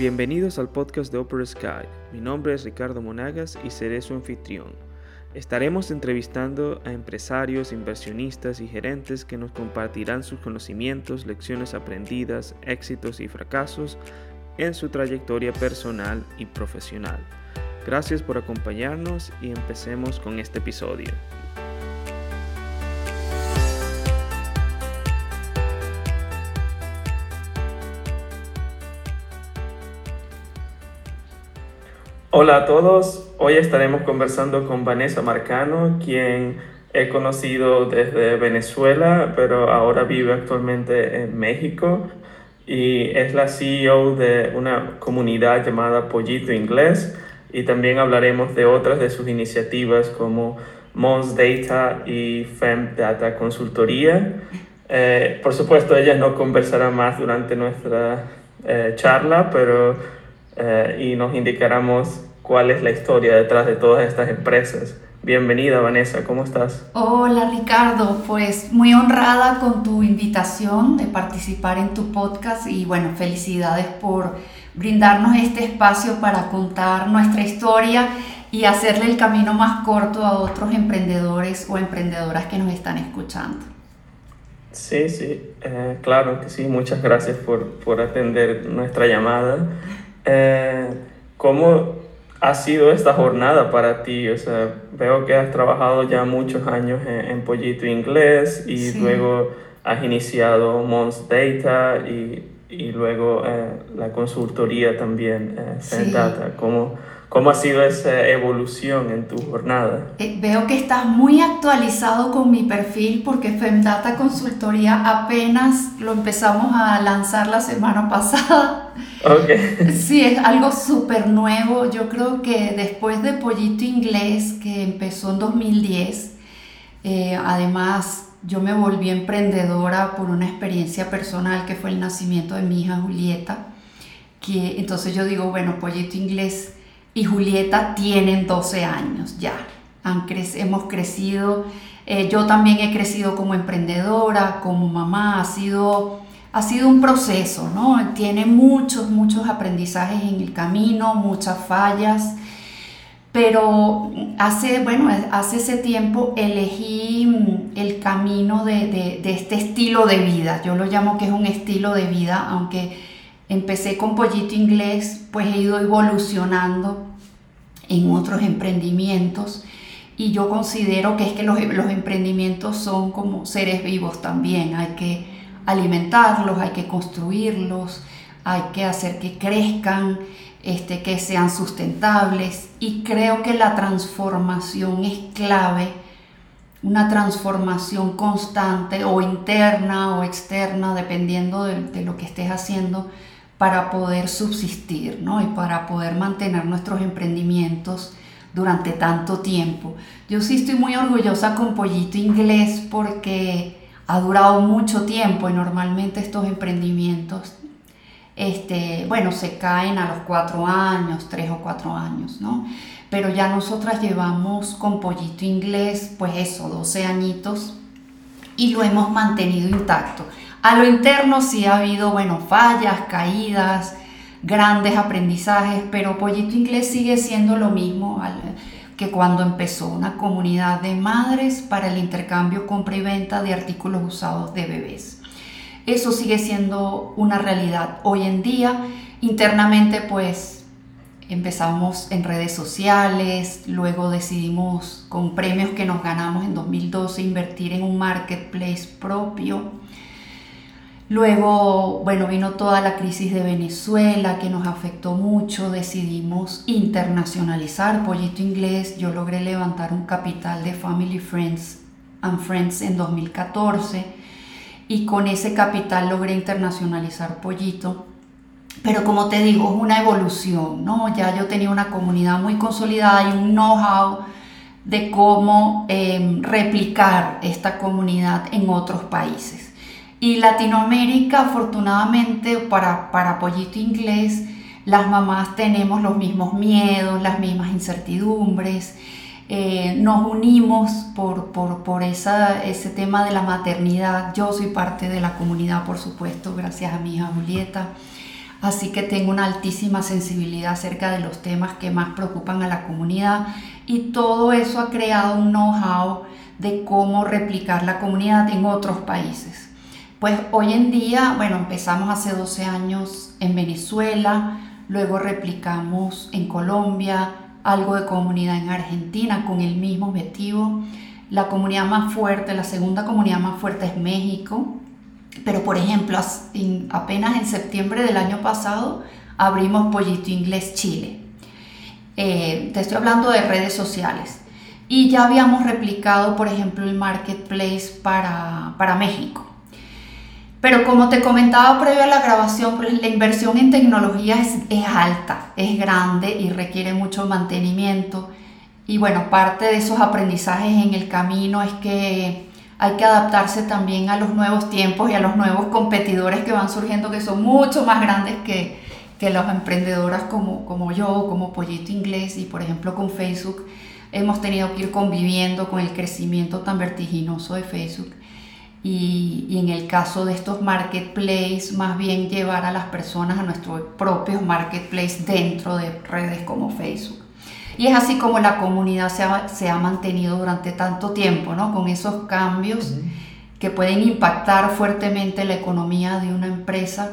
Bienvenidos al podcast de Opera Sky. Mi nombre es Ricardo Monagas y seré su anfitrión. Estaremos entrevistando a empresarios, inversionistas y gerentes que nos compartirán sus conocimientos, lecciones aprendidas, éxitos y fracasos en su trayectoria personal y profesional. Gracias por acompañarnos y empecemos con este episodio. Hola a todos, hoy estaremos conversando con Vanessa Marcano, quien he conocido desde Venezuela, pero ahora vive actualmente en México y es la CEO de una comunidad llamada Pollito Inglés y también hablaremos de otras de sus iniciativas como Mons Data y Fem Data Consultoría. Eh, por supuesto, ella no conversará más durante nuestra eh, charla, pero eh, y nos indicáramos cuál es la historia detrás de todas estas empresas. Bienvenida Vanessa, ¿cómo estás? Hola Ricardo, pues muy honrada con tu invitación de participar en tu podcast y bueno, felicidades por brindarnos este espacio para contar nuestra historia y hacerle el camino más corto a otros emprendedores o emprendedoras que nos están escuchando. Sí, sí, eh, claro que sí, muchas gracias por, por atender nuestra llamada. Eh, ¿Cómo ha sido esta jornada para ti? O sea, veo que has trabajado ya muchos años en, Pollito Inglés y luego has iniciado Mons Data y, y luego eh, la consultoría también, eh, Data. ¿Cómo, ¿Cómo ha sido esa evolución en tu jornada? Eh, veo que estás muy actualizado con mi perfil porque Femdata Consultoría apenas lo empezamos a lanzar la semana pasada. Okay. Sí, es algo súper nuevo. Yo creo que después de Pollito Inglés, que empezó en 2010, eh, además yo me volví emprendedora por una experiencia personal que fue el nacimiento de mi hija Julieta. Que, entonces yo digo, bueno, Pollito Inglés y Julieta tienen 12 años ya. Han hemos crecido, eh, yo también he crecido como emprendedora, como mamá, ha sido, ha sido un proceso, ¿no? Tiene muchos, muchos aprendizajes en el camino, muchas fallas, pero hace, bueno, hace ese tiempo elegí mm, el camino de, de este estilo de vida, yo lo llamo que es un estilo de vida, aunque empecé con Pollito Inglés, pues he ido evolucionando en otros emprendimientos. Y yo considero que es que los, emprendimientos son como seres vivos también, hay que alimentarlos, hay que construirlos, hay que hacer que crezcan, este, que sean sustentables. Y creo que la transformación es clave, una transformación constante o interna o externa, dependiendo de, de lo que estés haciendo, para poder subsistir ¿no? y para poder mantener nuestros emprendimientos durante tanto tiempo. Yo sí estoy muy orgullosa con Pollito Inglés porque ha durado mucho tiempo y normalmente estos emprendimientos, este, bueno, se caen a los cuatro años, tres o cuatro años, ¿no? Pero ya nosotras llevamos con Pollito Inglés, pues eso, 12 añitos y lo hemos mantenido intacto. A lo interno sí ha habido, bueno, fallas, caídas, grandes aprendizajes, pero Pollito Inglés sigue siendo lo mismo que cuando empezó una comunidad de madres para el intercambio, compra y venta de artículos usados de bebés. Eso sigue siendo una realidad hoy en día. Internamente, pues empezamos en redes sociales, luego decidimos con premios que nos ganamos en 2012 invertir en un marketplace propio Luego, bueno, vino toda la crisis de Venezuela que nos afectó mucho, decidimos internacionalizar Pollito Inglés, yo logré levantar un capital de Family Friends and Friends en 2014 y con ese capital logré internacionalizar Pollito. Pero como te digo, es una evolución, ¿no? Ya yo tenía una comunidad muy consolidada y un know-how de cómo em, replicar esta comunidad en otros países. Y Latinoamérica, afortunadamente, para, para Pollito Inglés, las mamás tenemos los mismos miedos, las mismas incertidumbres. Eh, nos unimos por, por, por esa, ese tema de la maternidad. Yo soy parte de la comunidad, por supuesto, gracias a mi hija Julieta. así que tengo una altísima sensibilidad acerca de los temas que más preocupan a la comunidad y todo eso ha creado un know-how de cómo replicar la comunidad en otros países. Pues hoy en día, bueno, empezamos hace 12 años en Venezuela, luego replicamos en Colombia, algo de comunidad en Argentina con el mismo objetivo. La comunidad más fuerte, la segunda comunidad más fuerte es México, pero por ejemplo, apenas en septiembre del año pasado abrimos Pollito Inglés Chile. Eh, te estoy hablando de redes sociales. Y ya habíamos replicado, por ejemplo, el marketplace para, para México. Pero como te comentaba previo a la grabación, pues la inversión en tecnología es, es, alta, es grande y requiere mucho mantenimiento. Y bueno, parte de esos aprendizajes en el camino es que hay que adaptarse también a los nuevos tiempos y a los nuevos competidores que van surgiendo, que son mucho más grandes que, que las emprendedoras como, como yo, como Pollito Inglés y por ejemplo con Facebook. Hemos tenido que ir conviviendo con el crecimiento tan vertiginoso de Facebook. Y, y, en el caso de estos marketplaces, más bien llevar a las personas a nuestros propios marketplaces dentro de redes como Facebook. Y es así como la comunidad se ha, se ha mantenido durante tanto tiempo, ¿no? Con esos cambios que pueden impactar fuertemente la economía de una empresa,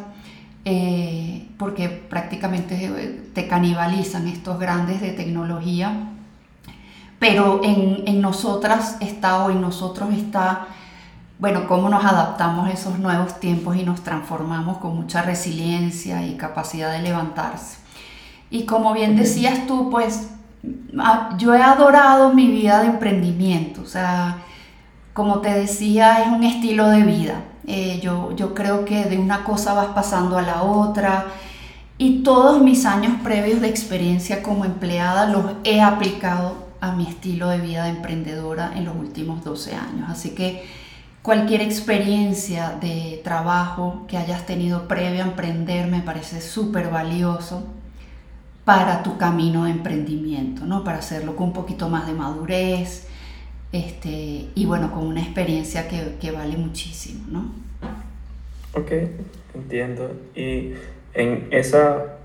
eh, porque prácticamente te canibalizan estos grandes de tecnología. Pero en, en nosotras está o en nosotros está bueno, cómo nos adaptamos a esos nuevos tiempos y nos transformamos con mucha resiliencia y capacidad de levantarse. Y como bien decías tú, pues Ah, yo he adorado mi vida de emprendimiento, o sea, como te decía, es un estilo de vida. Eh, yo, yo creo que de una cosa vas pasando a la otra y todos mis años previos de experiencia como empleada los he aplicado a mi estilo de vida de emprendedora en los últimos 12 años. Así que cualquier experiencia de trabajo que hayas tenido previo a emprender me parece súper valioso para tu camino de emprendimiento, ¿no? Para hacerlo con un poquito más de madurez este, y bueno, con una experiencia que, que vale muchísimo, ¿no? Ok, entiendo. Y en esa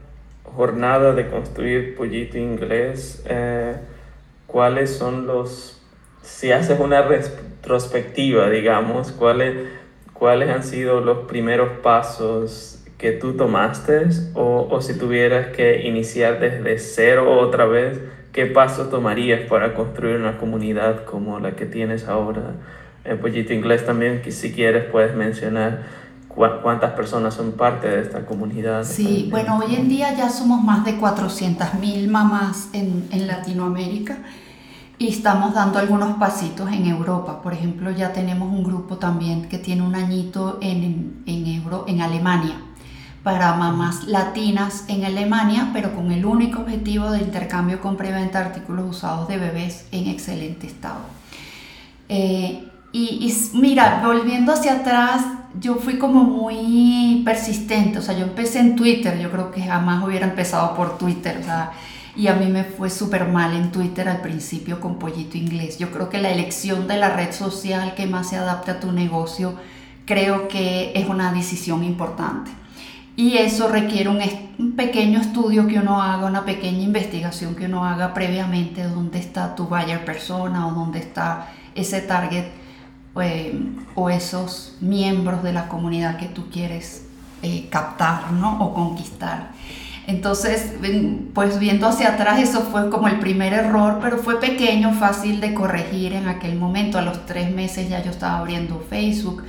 jornada de construir Pollito Inglés, eh, ¿cuáles son los, si haces una retrospectiva, digamos, cuáles, cuáles han sido los primeros pasos que tú tomaste o, o, si tuvieras que iniciar desde cero otra vez, ¿qué paso tomarías para construir una comunidad como la que tienes ahora? En Pollito Inglés también, que si quieres puedes mencionar cuántas personas son parte de esta comunidad. Sí, bueno, hoy en día ya somos más de 400.000 mamás en, en Latinoamérica y estamos dando algunos pasitos en Europa. Por ejemplo, ya tenemos un grupo también que tiene un añito en, en, Euro, en Alemania para mamás latinas en Alemania, pero con el único objetivo de intercambio con preventa de artículos usados de bebés en excelente estado. Eh, y, mira, volviendo hacia atrás, yo fui como muy persistente, o sea, yo empecé en Twitter, yo creo que jamás hubiera empezado por Twitter, o sea, y a mí me fue súper mal en Twitter al principio con Pollito Inglés. Yo creo que la elección de la red social que más se adapte a tu negocio, creo que es una decisión importante. Y eso requiere un, pequeño estudio que uno haga, una pequeña investigación que uno haga previamente, dónde está tu buyer persona o dónde está ese target eh, o esos miembros de la comunidad que tú quieres eh, captar ¿no? o conquistar. Entonces, pues viendo hacia atrás, eso fue como el primer error, pero fue pequeño, fácil de corregir en aquel momento. A los tres meses ya yo estaba abriendo Facebook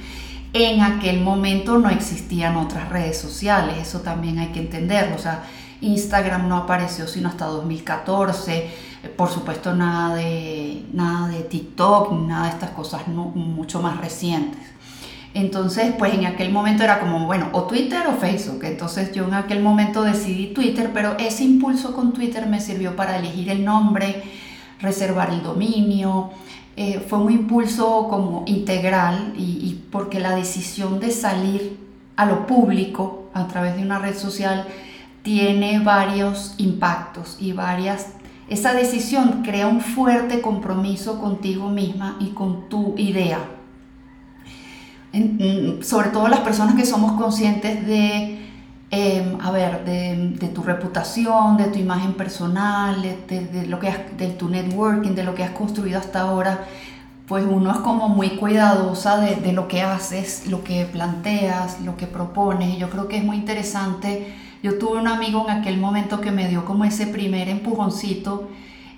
en aquel momento no existían otras redes sociales, eso también hay que entenderlo. O sea, Instagram no apareció sino hasta 2014, por supuesto nada de, nada de TikTok, nada de estas cosas mucho más recientes. Entonces, pues en aquel momento era como, bueno, o Twitter o Facebook. Entonces yo en aquel momento decidí Twitter, pero ese impulso con Twitter me sirvió para elegir el nombre, reservar el dominio, eh, fue un impulso como integral y, porque la decisión de salir a lo público a través de una red social tiene varios impactos y varias... Esa decisión crea un fuerte compromiso contigo misma y con tu idea. Sobre todo las personas que somos conscientes de em, a ver, de, tu reputación, de tu imagen personal, de, lo que de tu networking, de lo que has construido hasta ahora, pues uno es como muy cuidadosa de, lo que haces, lo que planteas, lo que propones. Y yo creo que es muy interesante. Yo tuve un amigo en aquel momento que me dio como ese primer empujoncito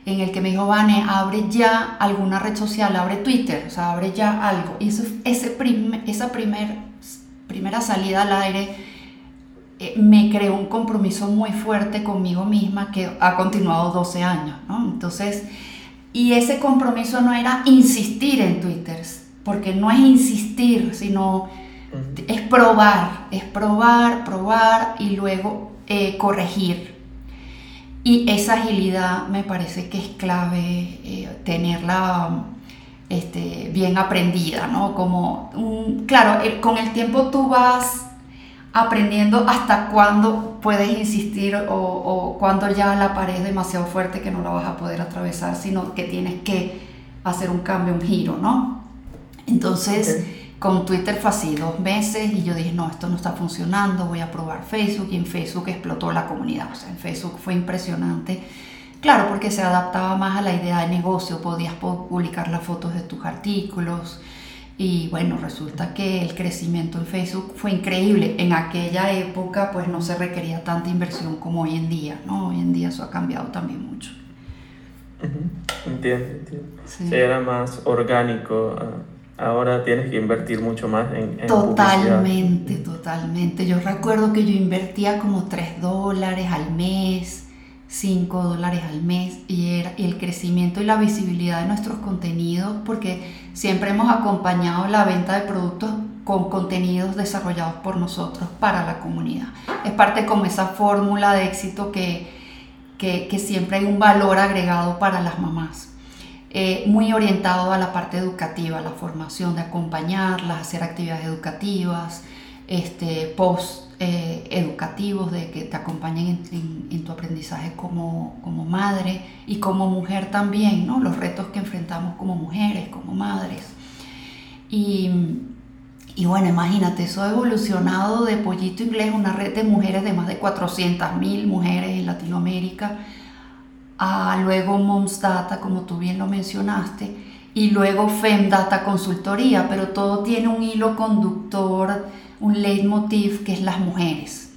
en el que me dijo, Vane, abre ya alguna red social, abre Twitter, o sea, abre ya algo. Y eso, ese esa primer, primera salida al aire eh, me creó un compromiso muy fuerte conmigo misma que ha continuado 12 años, ¿no? Entonces, y ese compromiso no era insistir en Twitter, porque no es insistir, sino es probar, es probar, probar y luego eh, corregir y esa agilidad me parece que es clave eh, tenerla este, bien aprendida, ¿no? Como, claro, con el tiempo tú vas aprendiendo hasta cuándo puedes insistir o, o cuándo ya la pared es demasiado fuerte que no la vas a poder atravesar, sino que tienes que hacer un cambio, un giro, ¿no? Entonces... Con Twitter fue así, dos meses y yo dije, no, esto no está funcionando, voy a probar Facebook y en Facebook explotó la comunidad. O sea, en Facebook fue impresionante. Claro, porque se adaptaba más a la idea de negocio, podías publicar las fotos de tus artículos y bueno, resulta que el crecimiento en Facebook fue increíble. En aquella época pues no se requería tanta inversión como hoy en día, ¿no? Hoy en día eso ha cambiado también mucho. Entiendo, entiendo. Sí. era más orgánico. Ah, Ahora tienes que invertir mucho más en, en Totalmente, totalmente. Yo recuerdo que yo invertía como 3 dólares al mes, 5 dólares al mes, y, era, el crecimiento y la visibilidad de nuestros contenidos, porque siempre hemos acompañado la venta de productos con contenidos desarrollados por nosotros para la comunidad. Es parte como esa fórmula de éxito que, que, que siempre hay un valor agregado para las mamás. Eh, muy orientado a la parte educativa, la formación, de acompañarlas, hacer actividades educativas, este, post eh, educativos, de que te acompañen en, tu aprendizaje como, como, madre y como mujer también, ¿no? los retos que enfrentamos como mujeres, como madres. Y, y bueno, imagínate, eso ha evolucionado de Pollito Inglés, una red de mujeres de más de 400.000 mujeres en Latinoamérica, a luego Moms Data, como tú bien lo mencionaste, y luego FEM Data Consultoría, pero todo tiene un hilo conductor, un leitmotiv que es las mujeres.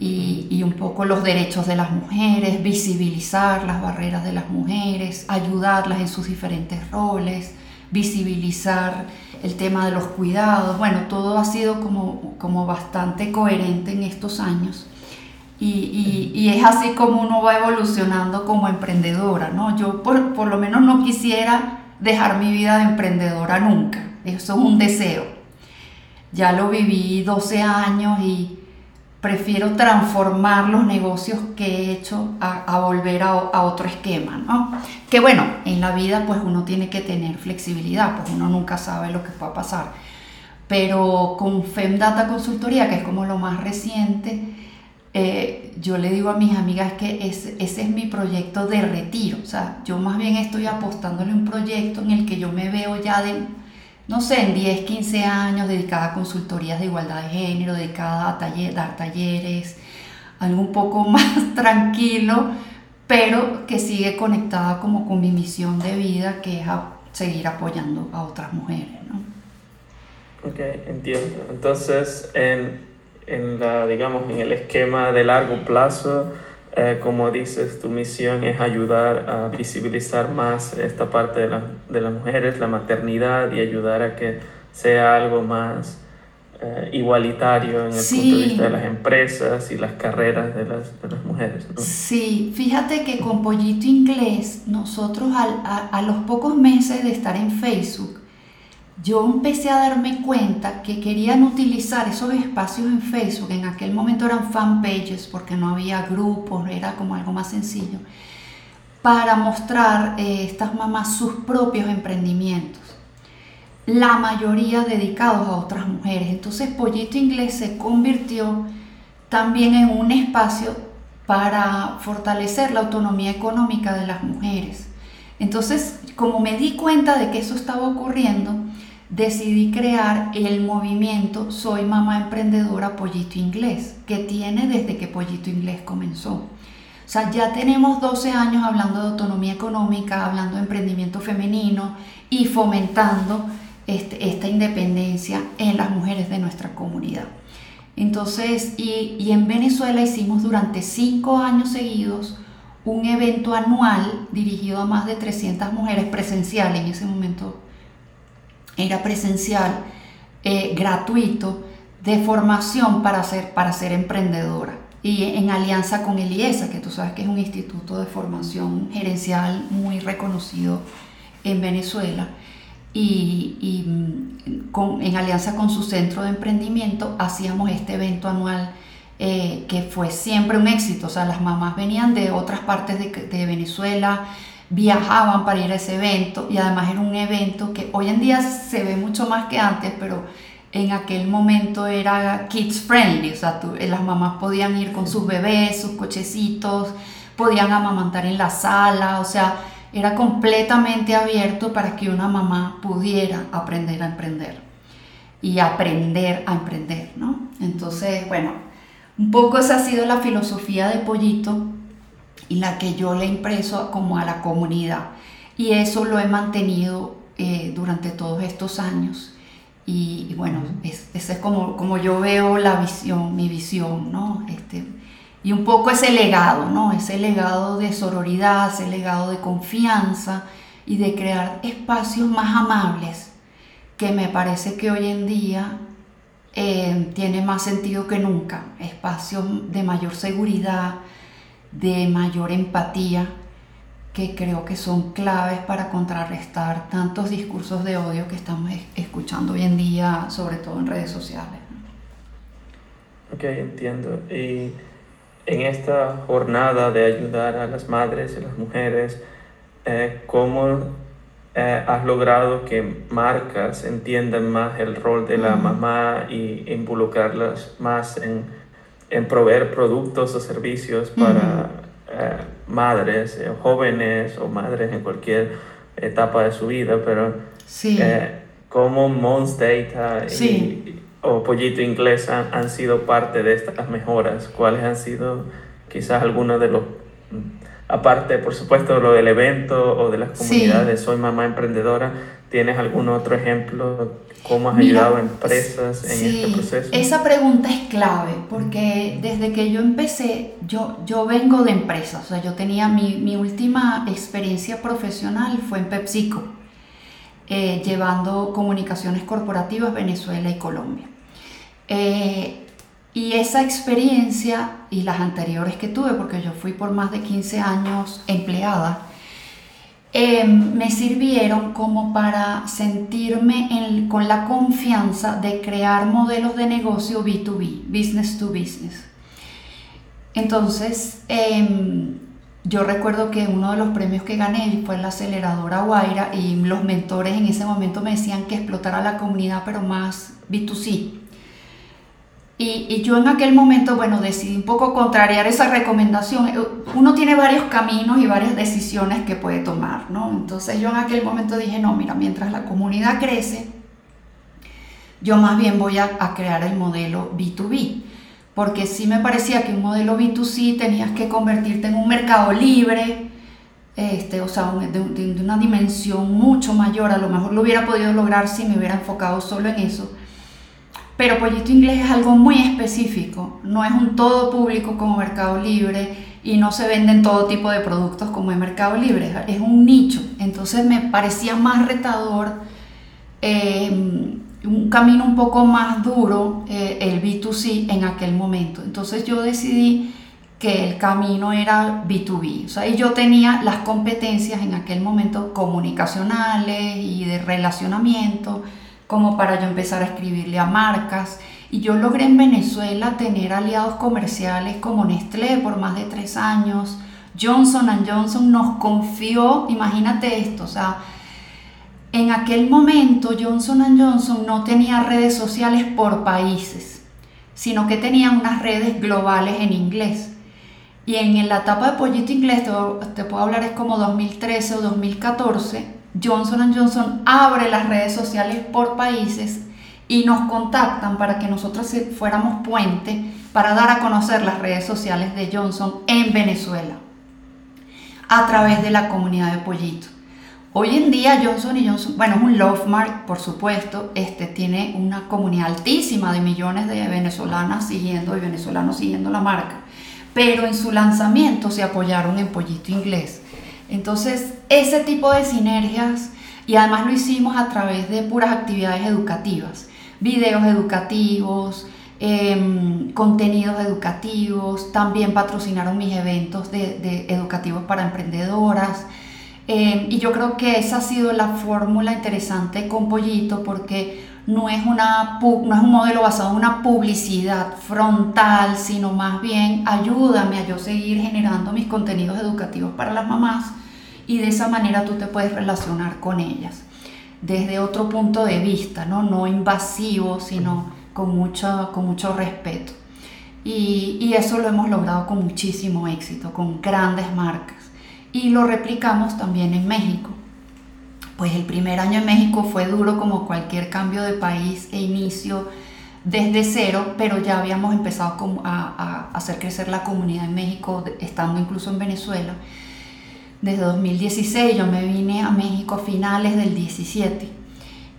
Y, y, un poco los derechos de las mujeres, visibilizar las barreras de las mujeres, ayudarlas en sus diferentes roles, visibilizar el tema de los cuidados. Bueno, todo ha sido como, como bastante coherente en estos años. Y, y, es así como uno va evolucionando como emprendedora, ¿no? Yo por, por, lo menos no quisiera dejar mi vida de emprendedora nunca, eso es un deseo. Ya lo viví 12 años y prefiero transformar los negocios que he hecho a, a volver a, a, otro esquema, ¿no? Que bueno, en la vida pues uno tiene que tener flexibilidad, pues uno nunca sabe lo que va a pasar. Pero con FemData Consultoría, que es como lo más reciente, eh, yo le digo a mis amigas que ese, ese, es mi proyecto de retiro. O sea, yo más bien estoy apostándole un proyecto en el que yo me veo ya de, no sé, en 10, 15 años dedicada a consultorías de igualdad de género, dedicada a dar talleres, algo un poco más tranquilo, pero que sigue conectada como con mi misión de vida, que es seguir apoyando a otras mujeres. ¿no? Ok, entiendo. Entonces, en en la, digamos, en el esquema de largo plazo, eh, como dices, tu misión es ayudar a visibilizar más esta parte de, la, de las mujeres, la maternidad y ayudar a que sea algo más eh, igualitario en el punto de vista de las empresas y las carreras de las, de las mujeres. Sí, fíjate que con Pollito Inglés, nosotros a, a los pocos meses de estar en Facebook, yo empecé a darme cuenta que querían utilizar esos espacios en Facebook, en aquel momento eran fanpages porque no había grupos, era como algo más sencillo, para mostrar eh, estas mamás sus propios emprendimientos, la mayoría dedicados a otras mujeres. Entonces Pollito Inglés se convirtió también en un espacio para fortalecer la autonomía económica de las mujeres. Entonces, como me di cuenta de que eso estaba ocurriendo, decidí crear el movimiento Soy Mamá Emprendedora Pollito Inglés, que tiene desde que Pollito Inglés comenzó. O sea, ya tenemos 12 años hablando de autonomía económica, hablando de emprendimiento femenino y fomentando este, esta independencia en las mujeres de nuestra comunidad. Entonces, y, y en Venezuela hicimos durante cinco años seguidos un evento anual dirigido a más de 300 mujeres presencial, en ese momento era presencial, eh, gratuito, de formación para ser, para ser emprendedora. Y en alianza con el IESA, que tú sabes que es un instituto de formación gerencial muy reconocido en Venezuela, y, mm, en alianza con su centro de emprendimiento hacíamos este evento anual eh, que fue siempre un éxito. O sea, las mamás venían de otras partes de, Venezuela, viajaban para ir a ese evento y además era un evento que hoy en día se ve mucho más que antes, pero en aquel momento era kids friendly. O sea, las mamás podían ir con sus bebés, sus cochecitos, podían amamantar en la sala, o sea, era completamente abierto para que una mamá pudiera aprender a emprender y aprender a emprender, ¿no? Entonces, bueno, un poco esa ha sido la filosofía de Pollito la que yo le impreso como a la comunidad. Y eso lo he mantenido eh, durante todos estos años. Y, bueno, ese es, como, como yo veo la visión, mi visión, ¿no? Este, y un poco ese legado, ¿no? Ese legado de sororidad, ese legado de confianza y de crear espacios más amables que me parece que hoy en día eh, tiene más sentido que nunca, espacios de mayor seguridad, de mayor empatía, que creo que son claves para contrarrestar tantos discursos de odio que estamos escuchando hoy en día, sobre todo en redes sociales. Ok, entiendo. Y en esta jornada de ayudar a las madres y las mujeres, eh, ¿cómo eh, has logrado que marcas entiendan más el rol de la mamá y involucrarlas más en, en proveer productos o servicios para eh, madres, eh, jóvenes o madres en cualquier etapa de su vida, pero sí. como Mons Data o Pollito Inglés han sido parte de estas mejoras, cuáles han sido quizás algunos de los aparte, por supuesto, lo del evento o de las comunidades, soy mamá emprendedora, ¿tienes algún otro ejemplo? ¿Cómo has ayudado a empresas en este proceso? Esa pregunta es clave porque desde que yo empecé, yo, yo vengo de empresas, o sea, yo tenía mi, mi última experiencia profesional fue en PepsiCo, eh, llevando comunicaciones corporativas Venezuela y Colombia. Eh, y esa experiencia y las anteriores que tuve, porque yo fui por más de 15 años empleada, em, me sirvieron como para sentirme con la confianza de crear modelos de negocio B2B, business to business. Entonces, em, yo recuerdo que uno de los premios que gané fue la aceleradora Guaira y los mentores en ese momento me decían que explotara la comunidad, pero más B2C. Y, yo en aquel momento, bueno, decidí un poco contrariar esa recomendación. Eh, uno tiene varios caminos y varias decisiones que puede tomar, ¿no? Entonces yo en aquel momento dije, no, mira, mientras la comunidad crece, yo más bien voy a, crear el modelo B2B. Porque sí me parecía que un modelo B2C tenías que convertirte en un mercado libre, este, o sea, de, de una dimensión mucho mayor. A lo mejor lo hubiera podido lograr si me hubiera enfocado solo en eso pero Pollito Inglés es algo muy específico, no es un todo público como Mercado Libre y no se venden todo tipo de productos como en Mercado Libre, es un nicho. Entonces me parecía más retador, eh, un camino un poco más duro, eh, el B2C en aquel momento. Entonces yo decidí que el camino era B2B. O sea, y yo tenía las competencias en aquel momento comunicacionales y de relacionamiento como para yo empezar a escribirle a marcas. Y yo logré en Venezuela tener aliados comerciales como Nestlé por más de tres años. Johnson Johnson nos confió, imagínate esto, o sea, en aquel momento Johnson Johnson no tenía redes sociales por países, sino que tenía unas redes globales en inglés. Y en la etapa de Pollito Inglés, te, te puedo hablar, es como 2013 o 2014, Johnson Johnson abre las redes sociales por países y nos contactan para que nosotros fuéramos puente para dar a conocer las redes sociales de Johnson en Venezuela a través de la comunidad de Pollito. Hoy en día Johnson Johnson, bueno, es un love mark, por supuesto, este tiene una comunidad altísima de millones de venezolanas siguiendo y venezolanos siguiendo la marca, pero en su lanzamiento se apoyaron en Pollito Inglés. Entonces, ese tipo de sinergias y además lo hicimos a través de puras actividades educativas, videos educativos, em, contenidos educativos, también patrocinaron mis eventos de, educativos para emprendedoras. Em, y yo creo que esa ha sido la fórmula interesante con Pollito porque no es, una, no es un modelo basado en una publicidad frontal, sino más bien ayúdame a yo seguir generando mis contenidos educativos para las mamás y de esa manera tú te puedes relacionar con ellas desde otro punto de vista, no, no invasivo, sino con mucho, con mucho respeto. Y, y eso lo hemos logrado con muchísimo éxito, con grandes marcas. Y lo replicamos también en México. Pues el primer año en México fue duro como cualquier cambio de país e inicio desde cero, pero ya habíamos empezado a, hacer crecer la comunidad en México, estando incluso en Venezuela desde 2016. Yo me vine a México a finales del 17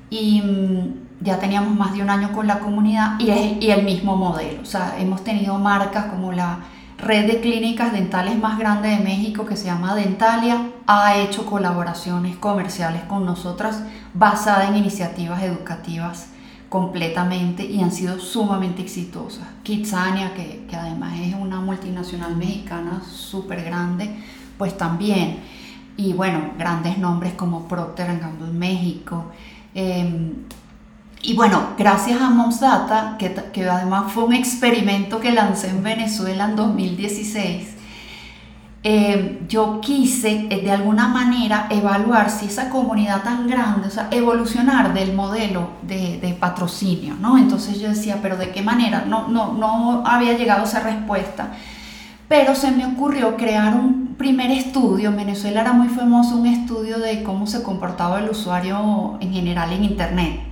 y mm, ya teníamos más de un año con la comunidad y, y el mismo modelo. O sea, hemos tenido marcas como la red de clínicas dentales más grande de México que se llama Dentalia, ha hecho colaboraciones comerciales con nosotras basadas en iniciativas educativas completamente y han sido sumamente exitosas. Kitsania, que, que además es una multinacional mexicana súper grande, pues también. Y bueno, grandes nombres como Procter Gamble México. Em, y bueno, gracias a Moms Data, que, además fue un experimento que lancé en Venezuela en 2016, em, yo quise eh, de alguna manera evaluar si esa comunidad tan grande, o sea, evolucionar del modelo de, de, patrocinio, ¿no? Entonces yo decía, pero ¿de qué manera? No, no, no había llegado esa respuesta pero se me ocurrió crear un primer estudio. En Venezuela era muy famoso un estudio de cómo se comportaba el usuario en general en Internet.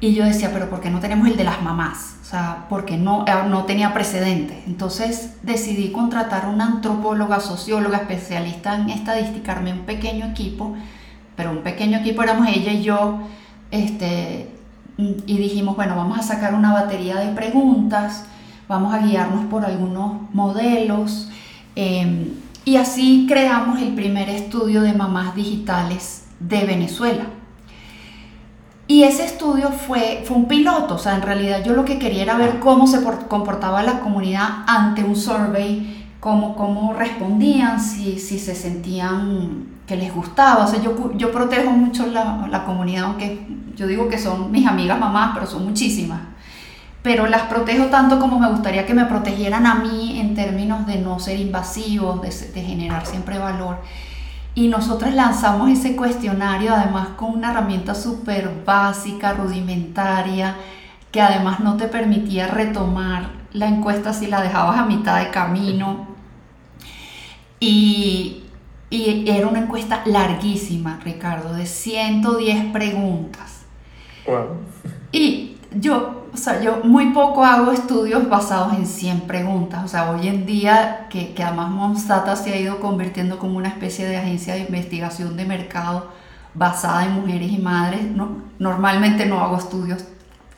Y yo decía, pero ¿por qué no tenemos el de las mamás? O sea, porque no, eh, no tenía precedentes. Entonces decidí contratar una antropóloga, socióloga, especialista en estadística, armé un pequeño equipo, pero un pequeño equipo éramos ella y yo, este, y dijimos, bueno, vamos a sacar una batería de preguntas vamos a guiarnos por algunos modelos em, y así creamos el primer estudio de mamás digitales de Venezuela. Y ese estudio fue, fue un piloto, o sea, en realidad yo lo que quería era ver cómo se comportaba la comunidad ante un survey, cómo, cómo respondían, si, si se sentían que les gustaba. O sea, yo, yo protejo mucho la, la comunidad, aunque yo digo que son mis amigas mamás, pero son muchísimas pero las protejo tanto como me gustaría que me protegieran a mí en términos de no ser invasivos, de, generar siempre valor. Y nosotros lanzamos ese cuestionario además con una herramienta súper básica, rudimentaria, que además no te permitía retomar la encuesta si la dejabas a mitad de camino. Y, y era una encuesta larguísima, Ricardo, de 110 preguntas. Wow. Y yo, o sea, yo muy poco hago estudios basados en 100 preguntas. O sea, hoy en día, que, que además Monstata se ha ido convirtiendo como una especie de agencia de investigación de mercado basada en mujeres y madres, no, normalmente no hago estudios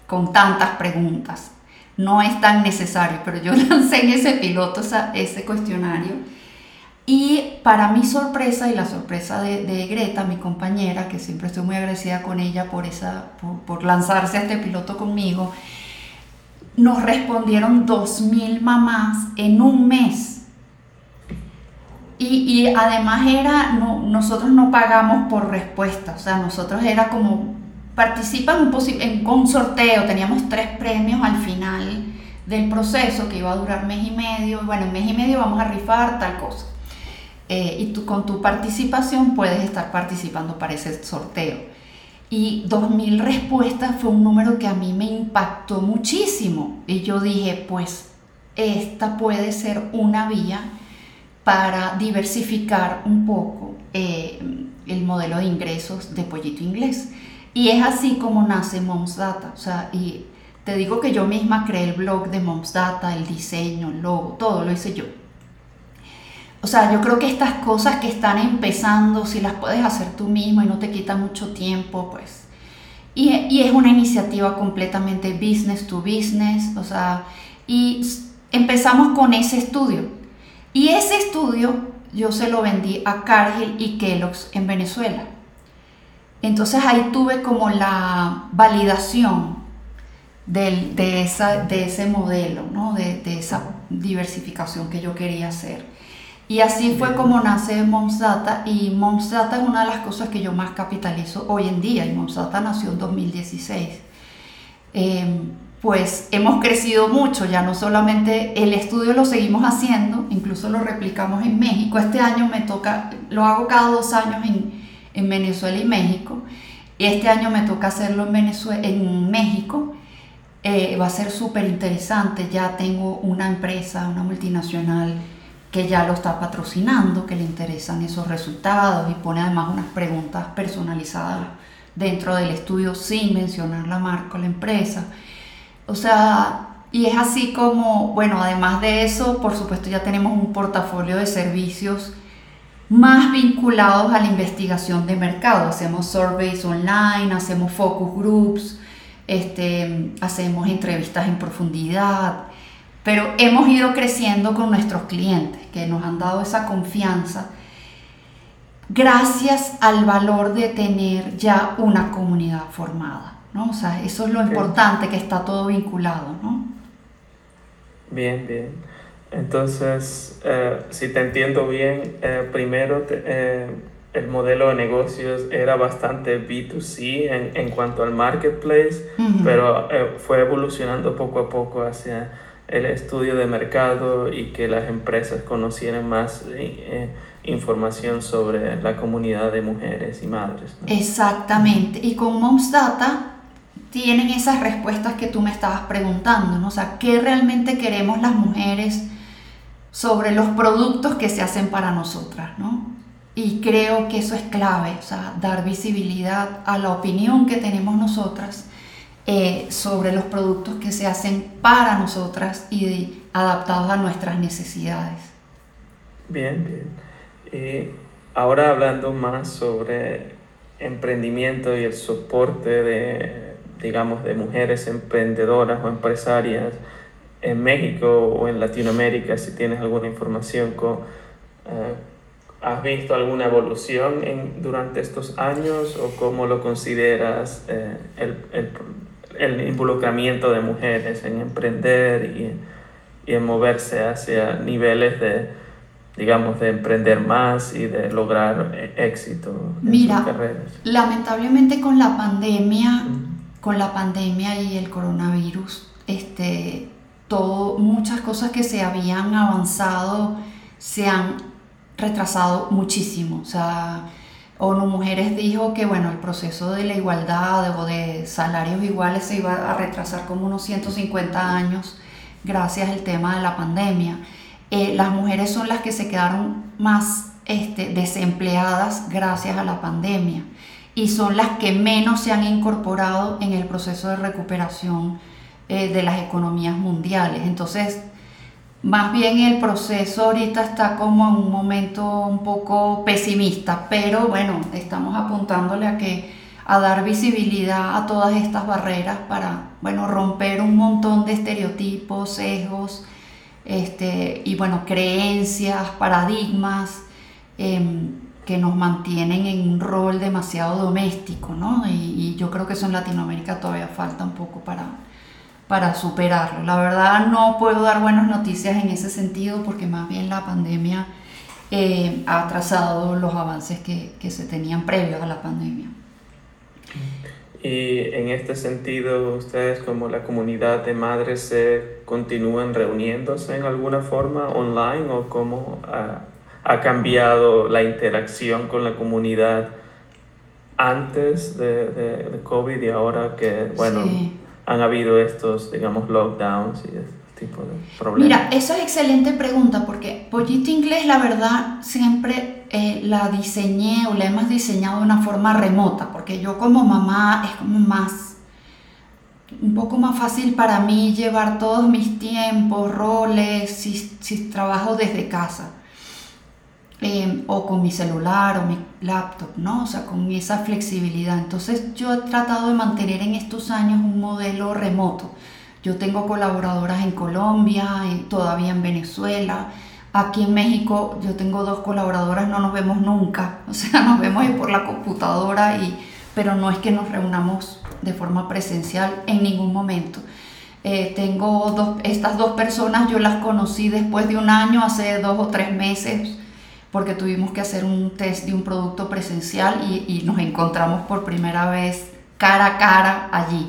con tantas preguntas. No es tan necesario, pero yo lancé en ese piloto ese cuestionario y para mi sorpresa y la sorpresa de, Greta, mi compañera, que siempre estoy muy agradecida con ella por, esa, por, lanzarse a este piloto conmigo, nos respondieron 2.000 mamás en un mes. Y, además era, no, nosotros no pagamos por respuesta, o sea, nosotros era como, participan en, un sorteo, teníamos tres premios al final del proceso que iba a durar mes y medio, bueno, en mes y medio vamos a rifar tal cosa. Eh, y tú con tu participación puedes estar participando para ese sorteo. Y 2.000 respuestas fue un número que a mí me impactó muchísimo. Y yo dije, pues esta puede ser una vía para diversificar un poco eh, el modelo de ingresos de Pollito Inglés. Y es así como nace Moms Data. O sea, y te digo que yo misma creé el blog de Moms Data, el diseño, el logo, todo lo hice yo. O sea, yo creo que estas cosas que están empezando, si las puedes hacer tú mismo y no te quita mucho tiempo, pues. Y, y es una iniciativa completamente business to business, o sea, y empezamos con ese estudio. Y ese estudio yo se lo vendí a Cargill y Kellogg's en Venezuela. Entonces ahí tuve como la validación de, esa, de ese modelo, ¿no? de, de esa diversificación que yo quería hacer. Y así fue como nace Moms Data y Moms Data es una de las cosas que yo más capitalizo hoy en día y Moms Data nació en 2016. Em, pues hemos crecido mucho, ya no solamente el estudio lo seguimos haciendo, incluso lo replicamos en México. Este año me toca, lo hago cada dos años en, en Venezuela y México. Este año me toca hacerlo en, Venezuela, en México. Eh, va a ser súper interesante. Ya tengo una empresa, una multinacional que ya lo está patrocinando, que le interesan esos resultados y pone además unas preguntas personalizadas dentro del estudio sin mencionar la marca o la empresa. O sea, y es así como, bueno, además de eso, por supuesto ya tenemos un portafolio de servicios más vinculados a la investigación de mercado. Hacemos surveys online, hacemos focus groups, este, hacemos entrevistas en profundidad, pero hemos ido creciendo con nuestros clientes que nos han dado esa confianza gracias al valor de tener ya una comunidad formada, ¿no? O sea, eso es lo importante, que está todo vinculado, ¿no? Bien, bien. Entonces, eh, si te entiendo bien, eh, primero eh, el modelo de negocios era bastante B2C en, en cuanto al marketplace, pero fue evolucionando poco a poco hacia el estudio de mercado y que las empresas conocieran más eh, información sobre la comunidad de mujeres y madres. Exactamente. Y con Moms Data tienen esas respuestas que tú me estabas preguntando, ¿no? O sea, ¿qué realmente queremos las mujeres sobre los productos que se hacen para nosotras, ¿no? Y creo que eso es clave, o sea, dar visibilidad a la opinión que tenemos nosotras eh, sobre los productos que se hacen para nosotras y adaptados a nuestras necesidades. Bien, bien. Y ahora hablando más sobre emprendimiento y el soporte de, digamos, de mujeres emprendedoras o empresarias en México o en Latinoamérica, si tienes alguna información. Eh, ¿Has visto alguna evolución durante estos años o cómo lo consideras eh, el, el, el involucramiento de mujeres en emprender y, y, en moverse hacia niveles de, digamos, de emprender más y de lograr eh, éxito en Mira, sus carreras. Lamentablemente con la pandemia, con la pandemia y el coronavirus, este, todo, muchas cosas que se habían avanzado se han retrasado muchísimo. O sea, ONU Mujeres dijo que bueno, el proceso de la igualdad o de salarios iguales se iba a retrasar como unos 150 años gracias al tema de la pandemia. Eh, las mujeres son las que se quedaron más este, desempleadas gracias a la pandemia y son las que menos se han incorporado en el proceso de recuperación eh, de las economías mundiales. Entonces, más bien el proceso ahorita está como en un momento un poco pesimista, pero bueno, estamos apuntándole a que a dar visibilidad a todas estas barreras para, bueno, romper un montón de estereotipos, sesgos, este, y bueno, creencias, paradigmas em, que nos mantienen en un rol demasiado doméstico, ¿no? y yo creo que eso en Latinoamérica todavía falta un poco para, para superarlo. La verdad no puedo dar buenas noticias en ese sentido porque más bien la pandemia eh, ha atrasado los avances que, que, se tenían previos a la pandemia. Y en este sentido, ustedes como la comunidad de madres se continúan reuniéndose en alguna forma online o cómo ha, ha cambiado la interacción con la comunidad antes de, de, COVID y ahora que, bueno, han habido estos, digamos, lockdowns y este tipo de problema? Mira, esa es excelente pregunta porque Pollito Inglés, la verdad, siempre eh, la diseñé o la hemos diseñado de una forma remota, porque yo como mamá es como más, un poco más fácil para mí llevar todos mis tiempos, roles, si, si trabajo desde casa. Em, o con mi celular o mi laptop, ¿no? O sea, con esa flexibilidad. Entonces yo he tratado de mantener en estos años un modelo remoto. Yo tengo colaboradoras en Colombia, todavía en Venezuela. Aquí en México yo tengo dos colaboradoras, no nos vemos nunca, o sea, nos vemos por la computadora, y, pero no es que nos reunamos de forma presencial en ningún momento. Eh, tengo estas dos personas, yo las conocí después de un año, hace dos o tres meses, porque tuvimos que hacer un test de un producto presencial y, nos encontramos por primera vez cara a cara allí.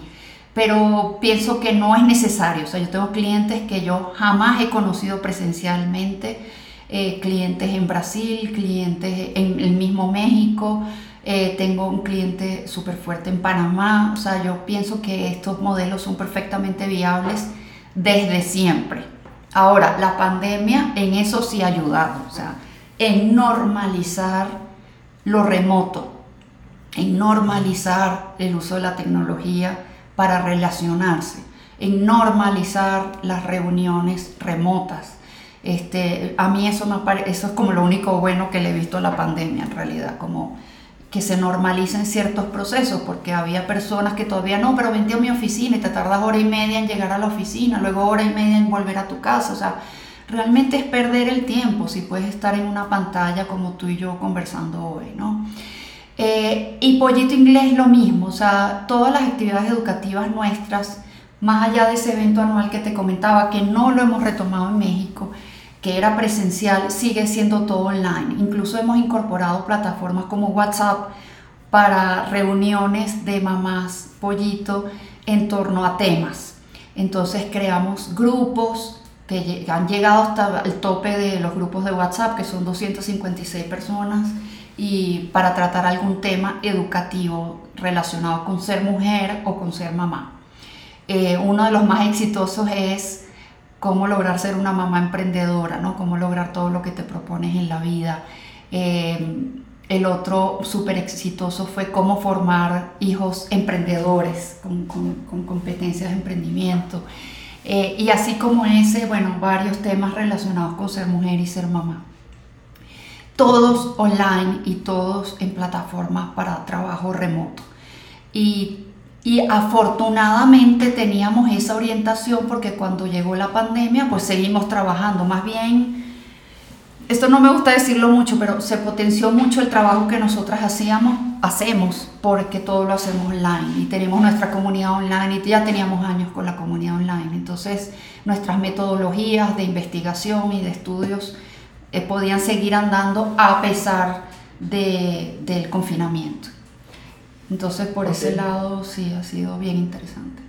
Pero pienso que no es necesario. O sea, yo tengo clientes que yo jamás he conocido presencialmente, eh, clientes en Brasil, clientes en el mismo México, eh, tengo un cliente súper fuerte en Panamá. O sea, yo pienso que estos modelos son perfectamente viables desde siempre. Ahora, la pandemia en eso sí ha ayudado. O sea, en normalizar lo remoto, en normalizar el uso de la tecnología para relacionarse, en normalizar las reuniones remotas. Este, a mí eso, me eso es como lo único bueno que le he visto a la pandemia en realidad, como que se normalicen ciertos procesos, porque había personas que todavía no, pero vente a mi oficina y te tardas hora y media en llegar a la oficina, luego hora y media en volver a tu casa, o sea, realmente es perder el tiempo si puedes estar en una pantalla como tú y yo conversando hoy, ¿no? Eh, y Pollito Inglés lo mismo, o sea, todas las actividades educativas nuestras, más allá de ese evento anual que te comentaba, que no lo hemos retomado en México, que era presencial, sigue siendo todo online. Incluso hemos incorporado plataformas como WhatsApp para reuniones de mamás pollito en torno a temas. Entonces creamos grupos que han llegado hasta el tope de los grupos de WhatsApp, que son 256 personas, y para tratar algún tema educativo relacionado con ser mujer o con ser mamá. Eh, uno de los más exitosos es cómo lograr ser una mamá emprendedora, ¿no? cómo lograr todo lo que te propones en la vida. Eh, el otro súper exitoso fue cómo formar hijos emprendedores con, con, con competencias de emprendimiento. Eh, y así como ese, bueno, varios temas relacionados con ser mujer y ser mamá. Todos online y todos en plataformas para trabajo remoto. Y, y afortunadamente teníamos esa orientación porque cuando llegó la pandemia, pues seguimos trabajando. Más bien, esto no me gusta decirlo mucho, pero se potenció mucho el trabajo que nosotras hacíamos, hacemos, porque todo lo hacemos online y tenemos nuestra comunidad online y ya teníamos años con la comunidad online. Entonces, nuestras metodologías de investigación y de estudios eh, podían seguir andando a pesar de, del confinamiento. Entonces, por ese lado, sí, ha sido bien interesante.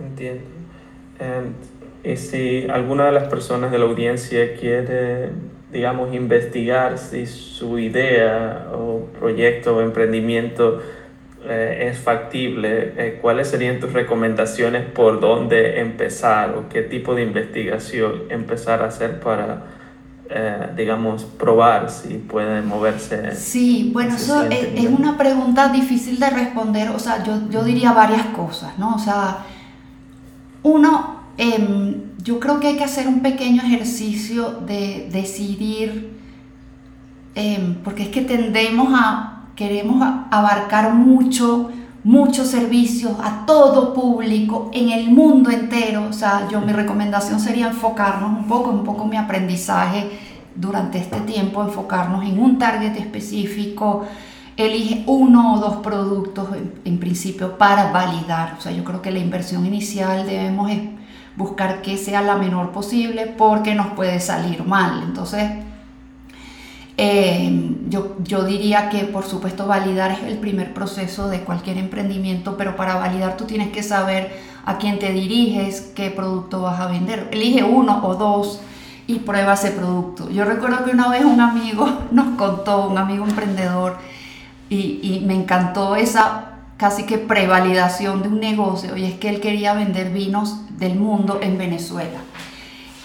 Entiendo. Y si alguna de las personas de la audiencia quiere digamos, investigar si su idea o proyecto o emprendimiento eh, es factible, eh, ¿cuáles serían tus recomendaciones por dónde empezar o qué tipo de investigación empezar a hacer para, eh, digamos, probar si puede moverse? Sí, bueno, eso es, es, una pregunta difícil de responder, o sea, yo, yo diría varias cosas, ¿no? O sea, uno, eh, yo creo que hay que hacer un pequeño ejercicio de decidir, em, porque es que tendemos a, queremos abarcar mucho, muchos servicios a todo público en el mundo entero. O sea, yo mi recomendación sería enfocarnos un poco, un poco mi aprendizaje durante este tiempo, enfocarnos en un target específico. Elige uno o dos productos en, en principio para validar. O sea, yo creo que la inversión inicial debemos buscar que sea la menor posible porque nos puede salir mal. Entonces, eh, yo, yo diría que por supuesto validar es el primer proceso de cualquier emprendimiento, pero para validar tú tienes que saber a quién te diriges, qué producto vas a vender. Elige uno o dos y prueba ese producto. Yo recuerdo que una vez un amigo nos contó, un amigo emprendedor, y, y me encantó esa casi que prevalidación de un negocio y es que él quería vender vinos del mundo en Venezuela.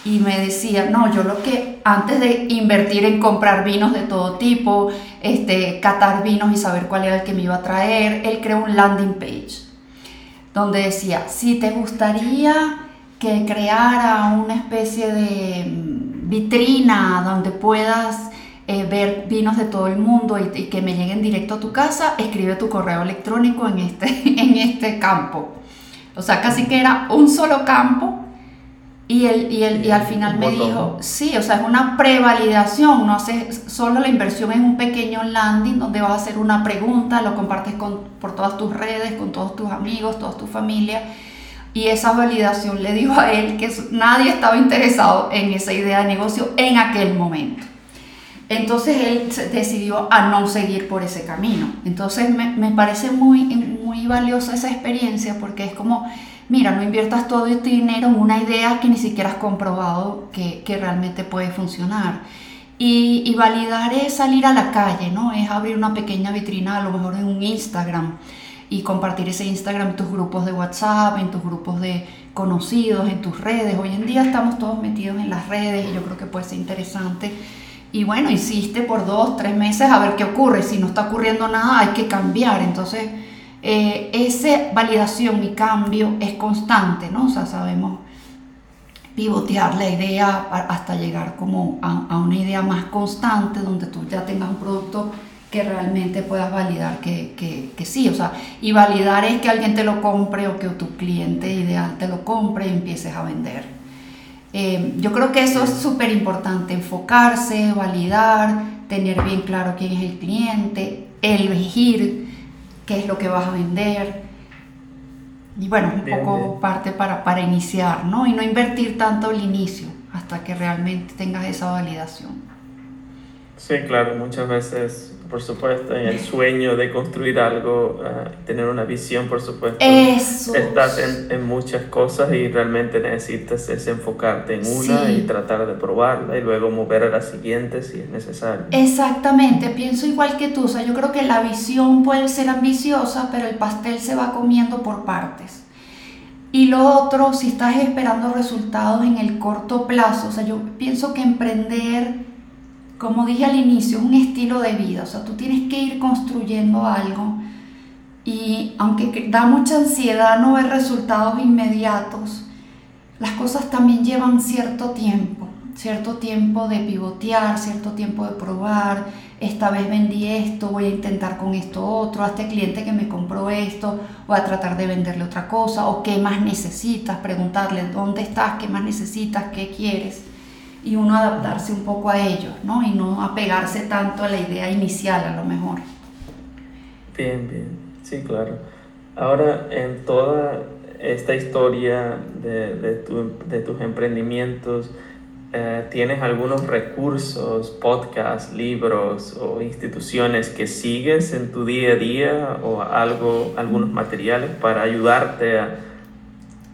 Y me decía, no, yo lo que antes de invertir en comprar vinos de todo tipo, este, catar vinos y saber cuál era el que me iba a traer, él creó un landing page donde decía, si te gustaría que creara una especie de mm, vitrina donde puedas eh, ver vinos de todo el mundo y, que me lleguen directo a tu casa, escribe tu correo electrónico en este, en este campo. O sea, casi que era un solo campo y, él, y, él, y al final me dijo, sí, o sea, es una prevalidación, no haces solo la inversión en un pequeño landing donde vas a hacer una pregunta, lo compartes con, por todas tus redes, con todos tus amigos, toda tu familia. Y esa validación le dijo a él que nadie estaba interesado en esa idea de negocio en aquel momento. Entonces él decidió a no seguir por ese camino. Entonces me, me, parece muy, muy valiosa esa experiencia porque es como, mira, no inviertas todo este dinero en una idea que ni siquiera has comprobado que, que realmente puede funcionar. Y, y, validar es salir a la calle, ¿no? Es abrir una pequeña vitrina, a lo mejor en un Instagram, y compartir ese Instagram en tus grupos de WhatsApp, en tus grupos de conocidos, en tus redes. Hoy en día estamos todos metidos en las redes y yo creo que puede ser interesante y bueno, hiciste por dos, tres meses a ver qué ocurre. Si no está ocurriendo nada, hay que cambiar. Entonces, eh, esa validación y cambio es constante, ¿no? O sea, sabemos pivotear la idea hasta llegar como a, una idea más constante donde tú ya tengas un producto que realmente puedas validar que, que, que, sí, o sea, y validar es que alguien te lo compre o que tu cliente ideal te lo compre y empieces a vender. Eh, yo creo que eso es súper importante, enfocarse, validar, tener bien claro quién es el cliente, elegir qué es lo que vas a vender. Y bueno, un poco parte para, para iniciar, ¿no? Y no invertir tanto al inicio hasta que realmente tengas esa validación. Sí, claro, muchas veces por supuesto, en el sueño de construir algo, uh, tener una visión, por supuesto. Eso. Estás en, en, muchas cosas y realmente necesitas es enfocarte en una y tratar de probarla y luego mover a la siguiente si es necesario. Exactamente, pienso igual que tú, o sea, yo creo que la visión puede ser ambiciosa, pero el pastel se va comiendo por partes. Y lo otro, si estás esperando resultados en el corto plazo, o sea, yo pienso que emprender como dije al inicio, un estilo de vida, o sea, tú tienes que ir construyendo algo y aunque da mucha ansiedad no ver resultados inmediatos, las cosas también llevan cierto tiempo, cierto tiempo de pivotear, cierto tiempo de probar, esta vez vendí esto, voy a intentar con esto otro, a este cliente que me compró esto, voy a tratar de venderle otra cosa, o qué más necesitas, preguntarle dónde estás, qué más necesitas, qué quieres y uno adaptarse un poco a ellos, ¿no? Y no apegarse tanto a la idea inicial a lo mejor. Bien, bien, sí, claro. Ahora, en toda esta historia de, de, tu, de tus emprendimientos, eh, ¿tienes algunos recursos, podcasts, libros o instituciones que sigues en tu día a día o algo, algunos materiales para ayudarte a,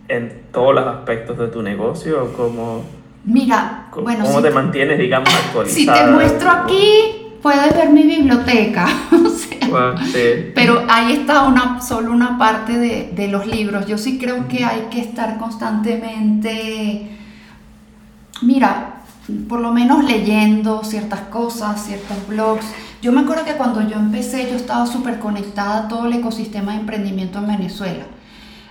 en todos los aspectos de tu negocio cómo Mira, bueno, ¿cómo te mantienes, digamos, actualizada? Si te muestro aquí, puedes ver mi biblioteca. Pero ahí está una, solo una parte de, de, los libros. Yo sí creo que hay que estar constantemente, mira, por lo menos leyendo ciertas cosas, ciertos blogs. Yo me acuerdo que cuando yo empecé, yo estaba súper conectada a todo el ecosistema de emprendimiento en Venezuela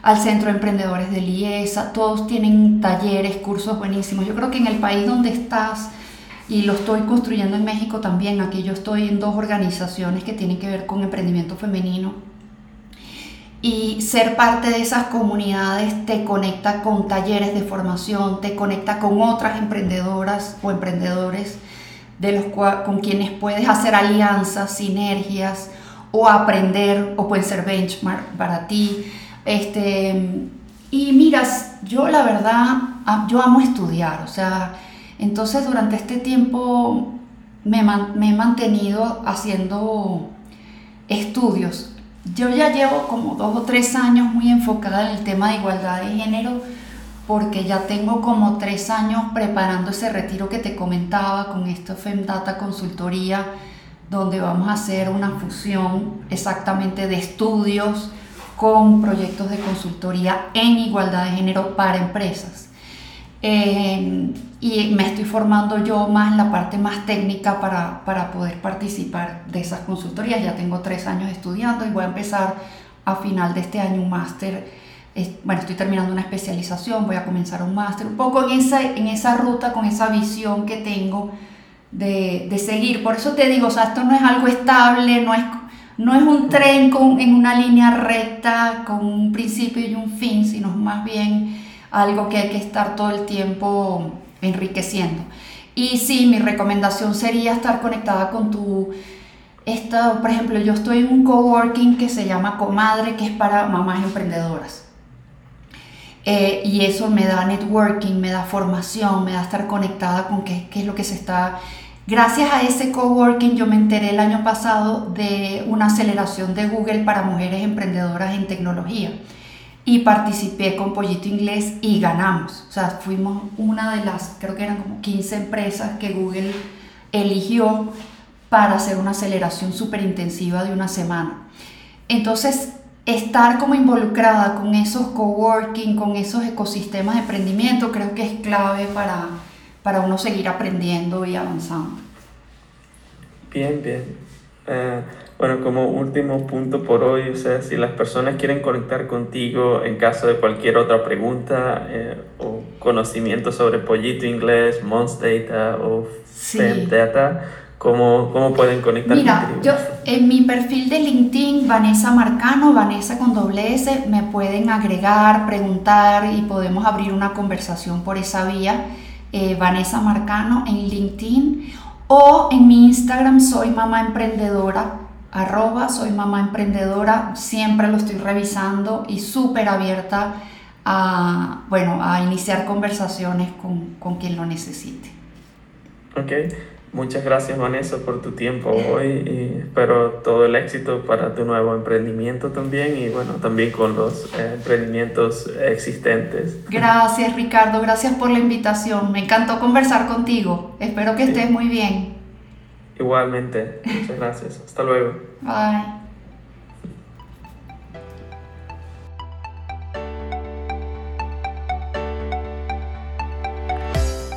al Centro de Emprendedores de Liesa, todos tienen talleres, cursos buenísimos. Yo creo que en el país donde estás, y lo estoy construyendo en México también, aquí yo estoy en dos organizaciones que tienen que ver con emprendimiento femenino. Y ser parte de esas comunidades te conecta con talleres de formación, te conecta con otras emprendedoras o emprendedores de los con quienes puedes hacer alianzas, sinergias o aprender o pueden ser benchmark para ti este, y miras, yo la verdad, yo amo estudiar, o sea, entonces durante este tiempo me, me he mantenido haciendo estudios. Yo ya llevo como dos o tres años muy enfocada en el tema de igualdad de género porque ya tengo como tres años preparando ese retiro que te comentaba con esto Femdata Consultoría, donde vamos a hacer una fusión exactamente de estudios, con proyectos de consultoría en igualdad de género para empresas. Eh, y me estoy formando yo más en la parte más técnica para, para poder participar de esas consultorías. Ya tengo tres años estudiando y voy a empezar a final de este año un máster. Bueno, estoy terminando una especialización, voy a comenzar un máster, un poco en esa, en esa ruta, con esa visión que tengo de, de seguir. Por eso te digo, o sea, esto no es algo estable, no es no es un tren con, en una línea recta con un principio y un fin, sino más bien algo que hay que estar todo el tiempo enriqueciendo. Y sí, mi recomendación sería estar conectada con tu... Esta, por ejemplo, yo estoy en un coworking que se llama Comadre, que es para mamás emprendedoras. Eh, y eso me da networking, me da formación, me da estar conectada con qué, qué es lo que se está Gracias a ese coworking yo me enteré el año pasado de una aceleración de Google para mujeres emprendedoras en tecnología y participé con Pollito Inglés y ganamos. O sea, fuimos una de las, creo que eran como 15 empresas que Google eligió para hacer una aceleración súper intensiva de una semana. Entonces, estar como involucrada con esos coworking, con esos ecosistemas de emprendimiento, creo que es clave para para uno seguir aprendiendo y avanzando. Bien, bien. Eh, bueno, como último punto por hoy, o sea, si las personas quieren conectar contigo en caso de cualquier otra pregunta eh, o conocimiento sobre Pollito Inglés, Mons Data o sí. Data, ¿cómo, ¿cómo, pueden conectar Mira, yo en mi perfil de LinkedIn, Vanessa Marcano, Vanessa con doble S, me pueden agregar, preguntar y podemos abrir una conversación por esa vía. Eh, Vanessa Marcano en LinkedIn o en mi Instagram soy mamá emprendedora, arroba soy emprendedora, siempre lo estoy revisando y súper abierta a, bueno, a iniciar conversaciones con, con quien lo necesite. Ok, Muchas gracias Vanessa por tu tiempo hoy y espero todo el éxito para tu nuevo emprendimiento también y bueno, también con los eh, emprendimientos existentes. Gracias Ricardo, gracias por la invitación. Me encantó conversar contigo. Espero que estés muy bien. Igualmente, muchas gracias. Hasta luego. Bye.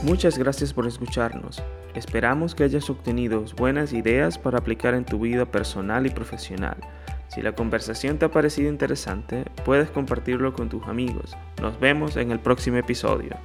Muchas gracias por escucharnos. Esperamos que hayas obtenido buenas ideas para aplicar en tu vida personal y profesional. Si la conversación te ha parecido interesante, puedes compartirlo con tus amigos. Nos vemos en el próximo episodio.